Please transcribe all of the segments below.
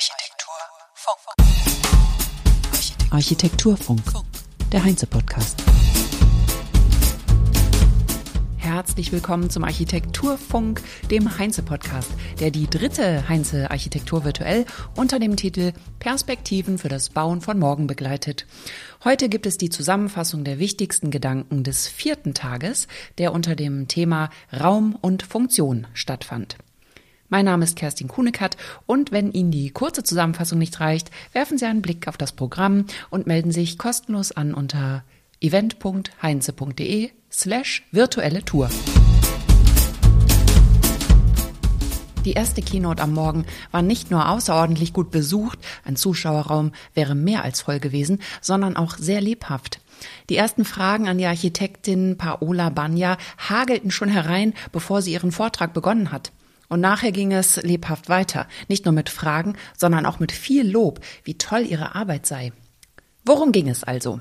Architekturfunk. Architekturfunk, der Heinze-Podcast. Herzlich willkommen zum Architekturfunk, dem Heinze-Podcast, der die dritte Heinze Architektur virtuell unter dem Titel Perspektiven für das Bauen von morgen begleitet. Heute gibt es die Zusammenfassung der wichtigsten Gedanken des vierten Tages, der unter dem Thema Raum und Funktion stattfand. Mein Name ist Kerstin Kunekat und wenn Ihnen die kurze Zusammenfassung nicht reicht, werfen Sie einen Blick auf das Programm und melden sich kostenlos an unter event.heinze.de slash virtuelle Tour. Die erste Keynote am Morgen war nicht nur außerordentlich gut besucht, ein Zuschauerraum wäre mehr als voll gewesen, sondern auch sehr lebhaft. Die ersten Fragen an die Architektin Paola Banja hagelten schon herein, bevor sie ihren Vortrag begonnen hat. Und nachher ging es lebhaft weiter, nicht nur mit Fragen, sondern auch mit viel Lob, wie toll ihre Arbeit sei. Worum ging es also?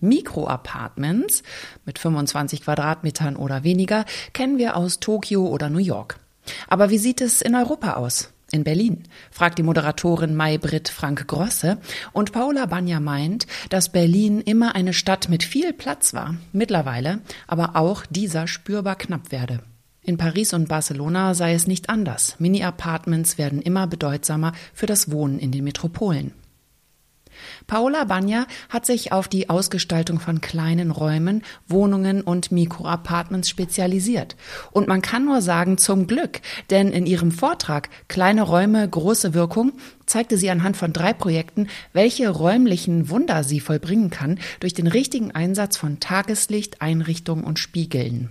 Mikroapartments mit 25 Quadratmetern oder weniger kennen wir aus Tokio oder New York. Aber wie sieht es in Europa aus? In Berlin? fragt die Moderatorin May-Britt Frank Grosse und Paula Banja meint, dass Berlin immer eine Stadt mit viel Platz war, mittlerweile aber auch dieser spürbar knapp werde. In Paris und Barcelona sei es nicht anders. Mini-Apartments werden immer bedeutsamer für das Wohnen in den Metropolen. Paola Banja hat sich auf die Ausgestaltung von kleinen Räumen, Wohnungen und Mikroapartments spezialisiert. Und man kann nur sagen, zum Glück, denn in ihrem Vortrag Kleine Räume, große Wirkung zeigte sie anhand von drei Projekten, welche räumlichen Wunder sie vollbringen kann durch den richtigen Einsatz von Tageslicht, Einrichtungen und Spiegeln.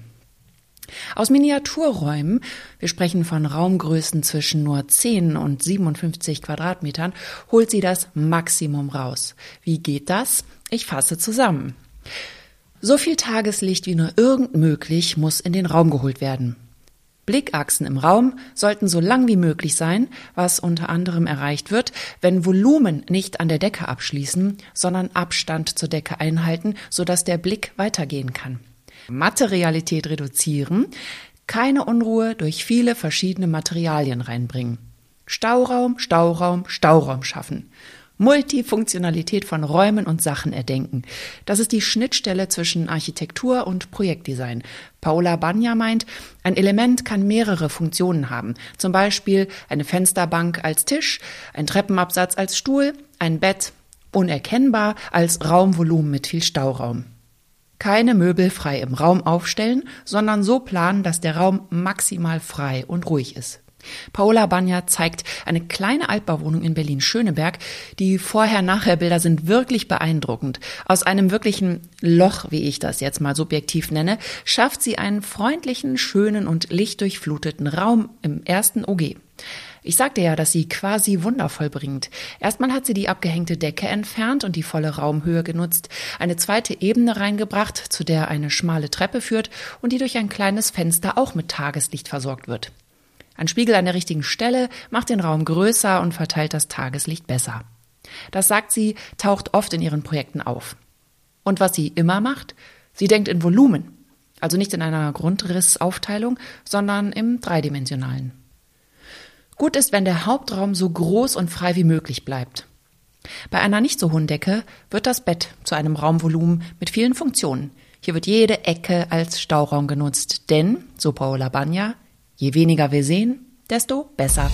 Aus Miniaturräumen, wir sprechen von Raumgrößen zwischen nur 10 und 57 Quadratmetern, holt sie das Maximum raus. Wie geht das? Ich fasse zusammen. So viel Tageslicht wie nur irgend möglich muss in den Raum geholt werden. Blickachsen im Raum sollten so lang wie möglich sein, was unter anderem erreicht wird, wenn Volumen nicht an der Decke abschließen, sondern Abstand zur Decke einhalten, sodass der Blick weitergehen kann. Materialität reduzieren, keine Unruhe durch viele verschiedene Materialien reinbringen. Stauraum, Stauraum, Stauraum schaffen. Multifunktionalität von Räumen und Sachen erdenken. Das ist die Schnittstelle zwischen Architektur und Projektdesign. Paula Banja meint, ein Element kann mehrere Funktionen haben. Zum Beispiel eine Fensterbank als Tisch, ein Treppenabsatz als Stuhl, ein Bett, unerkennbar als Raumvolumen mit viel Stauraum. Keine Möbel frei im Raum aufstellen, sondern so planen, dass der Raum maximal frei und ruhig ist. Paola Banja zeigt eine kleine Altbauwohnung in Berlin-Schöneberg. Die Vorher-Nachher-Bilder sind wirklich beeindruckend. Aus einem wirklichen Loch, wie ich das jetzt mal subjektiv nenne, schafft sie einen freundlichen, schönen und lichtdurchfluteten Raum im ersten OG. Ich sagte ja, dass sie quasi wundervoll bringt. Erstmal hat sie die abgehängte Decke entfernt und die volle Raumhöhe genutzt, eine zweite Ebene reingebracht, zu der eine schmale Treppe führt und die durch ein kleines Fenster auch mit Tageslicht versorgt wird. Ein Spiegel an der richtigen Stelle macht den Raum größer und verteilt das Tageslicht besser. Das sagt sie, taucht oft in ihren Projekten auf. Und was sie immer macht? Sie denkt in Volumen. Also nicht in einer Grundrissaufteilung, sondern im dreidimensionalen. Gut ist, wenn der Hauptraum so groß und frei wie möglich bleibt. Bei einer nicht so hohen Decke wird das Bett zu einem Raumvolumen mit vielen Funktionen. Hier wird jede Ecke als Stauraum genutzt, denn, so Paola Banja, je weniger wir sehen, desto besser.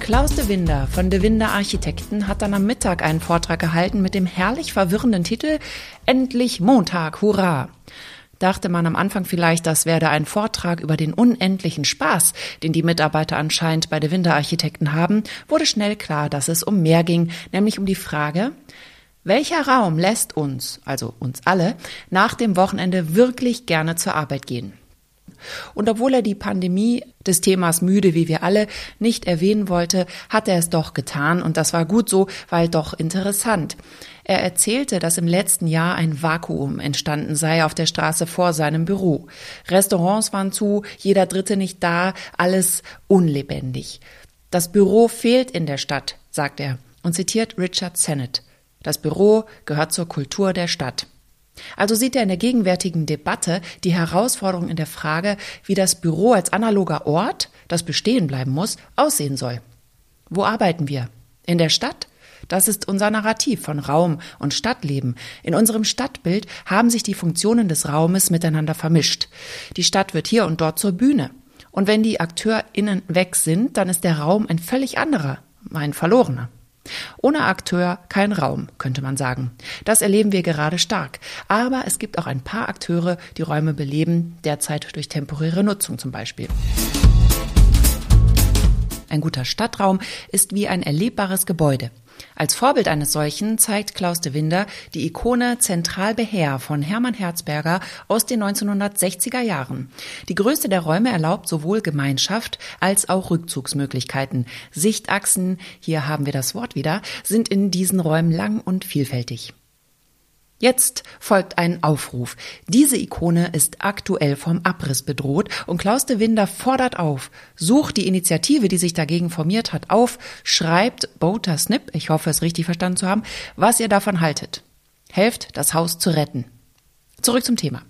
Klaus de Winder von de Winder Architekten hat dann am Mittag einen Vortrag gehalten mit dem herrlich verwirrenden Titel Endlich Montag, hurra! Dachte man am Anfang vielleicht, das werde ein Vortrag über den unendlichen Spaß, den die Mitarbeiter anscheinend bei der Winterarchitekten haben, wurde schnell klar, dass es um mehr ging, nämlich um die Frage, welcher Raum lässt uns, also uns alle, nach dem Wochenende wirklich gerne zur Arbeit gehen? Und obwohl er die Pandemie des Themas müde, wie wir alle, nicht erwähnen wollte, hat er es doch getan und das war gut so, weil doch interessant. Er erzählte, dass im letzten Jahr ein Vakuum entstanden sei auf der Straße vor seinem Büro. Restaurants waren zu, jeder Dritte nicht da, alles unlebendig. Das Büro fehlt in der Stadt, sagt er und zitiert Richard Sennett. Das Büro gehört zur Kultur der Stadt. Also sieht er in der gegenwärtigen Debatte die Herausforderung in der Frage, wie das Büro als analoger Ort das bestehen bleiben muss, aussehen soll. Wo arbeiten wir? In der Stadt? Das ist unser Narrativ von Raum und Stadtleben. In unserem Stadtbild haben sich die Funktionen des Raumes miteinander vermischt. Die Stadt wird hier und dort zur Bühne. Und wenn die AkteurInnen weg sind, dann ist der Raum ein völlig anderer, ein verlorener. Ohne Akteur kein Raum, könnte man sagen. Das erleben wir gerade stark. Aber es gibt auch ein paar Akteure, die Räume beleben, derzeit durch temporäre Nutzung zum Beispiel. Ein guter Stadtraum ist wie ein erlebbares Gebäude. Als Vorbild eines solchen zeigt Klaus de Winder die Ikone Zentralbeher von Hermann Herzberger aus den 1960er Jahren. Die Größe der Räume erlaubt sowohl Gemeinschaft als auch Rückzugsmöglichkeiten. Sichtachsen, hier haben wir das Wort wieder, sind in diesen Räumen lang und vielfältig. Jetzt folgt ein Aufruf. Diese Ikone ist aktuell vom Abriss bedroht und Klaus de Winder fordert auf. Sucht die Initiative, die sich dagegen formiert hat, auf, schreibt Boater Snip, ich hoffe es richtig verstanden zu haben, was ihr davon haltet. Helft, das Haus zu retten. Zurück zum Thema.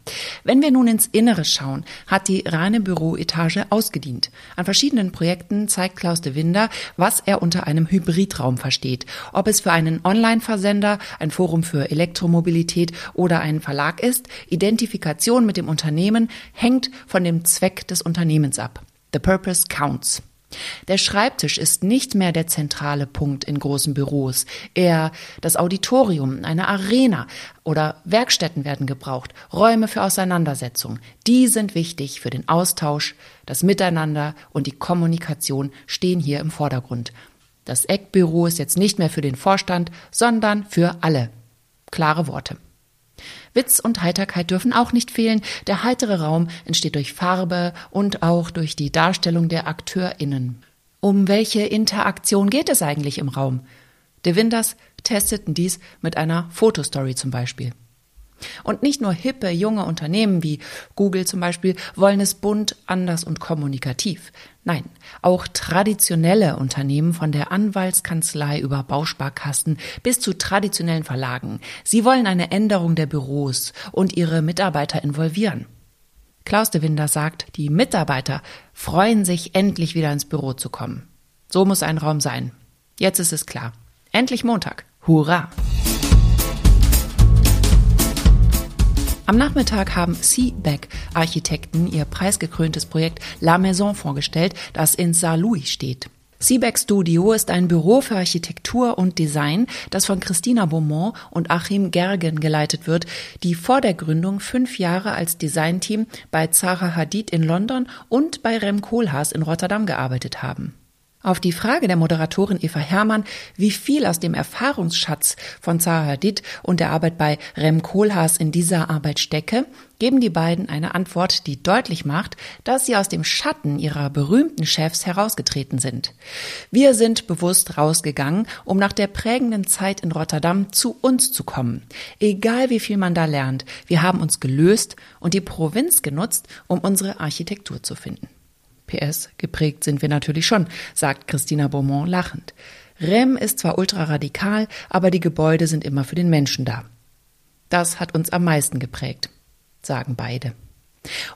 Wenn wir nun ins Innere schauen, hat die reine Büroetage ausgedient. An verschiedenen Projekten zeigt Klaus de Winder, was er unter einem Hybridraum versteht. Ob es für einen Online-Versender, ein Forum für Elektromobilität oder ein Verlag ist, Identifikation mit dem Unternehmen hängt von dem Zweck des Unternehmens ab. The purpose counts. Der Schreibtisch ist nicht mehr der zentrale Punkt in großen Büros, eher das Auditorium, eine Arena oder Werkstätten werden gebraucht, Räume für Auseinandersetzung. Die sind wichtig für den Austausch, das Miteinander und die Kommunikation stehen hier im Vordergrund. Das Eckbüro ist jetzt nicht mehr für den Vorstand, sondern für alle. Klare Worte. Witz und Heiterkeit dürfen auch nicht fehlen. Der heitere Raum entsteht durch Farbe und auch durch die Darstellung der AkteurInnen. Um welche Interaktion geht es eigentlich im Raum? De Winders testeten dies mit einer Fotostory zum Beispiel. Und nicht nur hippe, junge Unternehmen wie Google zum Beispiel wollen es bunt, anders und kommunikativ. Nein, auch traditionelle Unternehmen von der Anwaltskanzlei über Bausparkassen bis zu traditionellen Verlagen. Sie wollen eine Änderung der Büros und ihre Mitarbeiter involvieren. Klaus de Winder sagt, die Mitarbeiter freuen sich, endlich wieder ins Büro zu kommen. So muss ein Raum sein. Jetzt ist es klar. Endlich Montag. Hurra! Am Nachmittag haben Seaback Architekten ihr preisgekröntes Projekt La Maison vorgestellt, das in Saarlouis steht. Seaback Studio ist ein Büro für Architektur und Design, das von Christina Beaumont und Achim Gergen geleitet wird, die vor der Gründung fünf Jahre als Designteam bei Zaha Hadid in London und bei Rem Koolhaas in Rotterdam gearbeitet haben. Auf die Frage der Moderatorin Eva Herrmann, wie viel aus dem Erfahrungsschatz von Zaha Hadid und der Arbeit bei Rem Koolhaas in dieser Arbeit stecke, geben die beiden eine Antwort, die deutlich macht, dass sie aus dem Schatten ihrer berühmten Chefs herausgetreten sind. Wir sind bewusst rausgegangen, um nach der prägenden Zeit in Rotterdam zu uns zu kommen. Egal wie viel man da lernt, wir haben uns gelöst und die Provinz genutzt, um unsere Architektur zu finden. PS, geprägt sind wir natürlich schon, sagt Christina Beaumont lachend. Rem ist zwar ultraradikal, aber die Gebäude sind immer für den Menschen da. Das hat uns am meisten geprägt, sagen beide.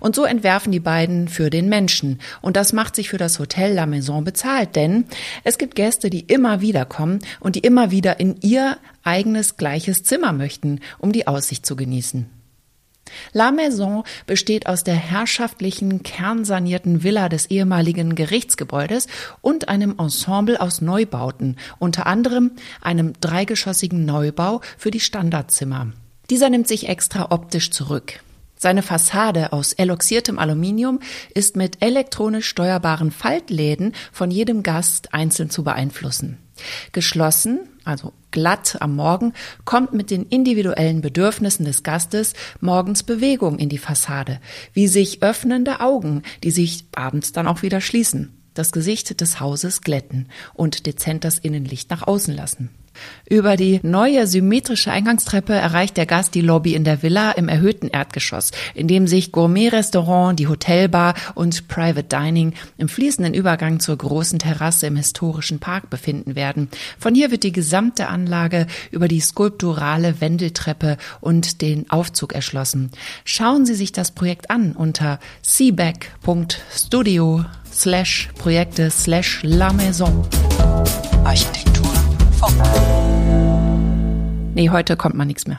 Und so entwerfen die beiden für den Menschen. Und das macht sich für das Hotel La Maison bezahlt, denn es gibt Gäste, die immer wieder kommen und die immer wieder in ihr eigenes gleiches Zimmer möchten, um die Aussicht zu genießen. La Maison besteht aus der herrschaftlichen, kernsanierten Villa des ehemaligen Gerichtsgebäudes und einem Ensemble aus Neubauten, unter anderem einem dreigeschossigen Neubau für die Standardzimmer. Dieser nimmt sich extra optisch zurück. Seine Fassade aus eloxiertem Aluminium ist mit elektronisch steuerbaren Faltläden von jedem Gast einzeln zu beeinflussen. Geschlossen, also glatt am Morgen, kommt mit den individuellen Bedürfnissen des Gastes morgens Bewegung in die Fassade, wie sich öffnende Augen, die sich abends dann auch wieder schließen, das Gesicht des Hauses glätten und dezent das Innenlicht nach außen lassen. Über die neue symmetrische Eingangstreppe erreicht der Gast die Lobby in der Villa im erhöhten Erdgeschoss, in dem sich Gourmet-Restaurant, die Hotelbar und Private Dining im fließenden Übergang zur großen Terrasse im historischen Park befinden werden. Von hier wird die gesamte Anlage über die skulpturale Wendeltreppe und den Aufzug erschlossen. Schauen Sie sich das Projekt an unter seaback.studio slash Projekte slash La Maison. Architektur. Nee, heute kommt mal nichts mehr.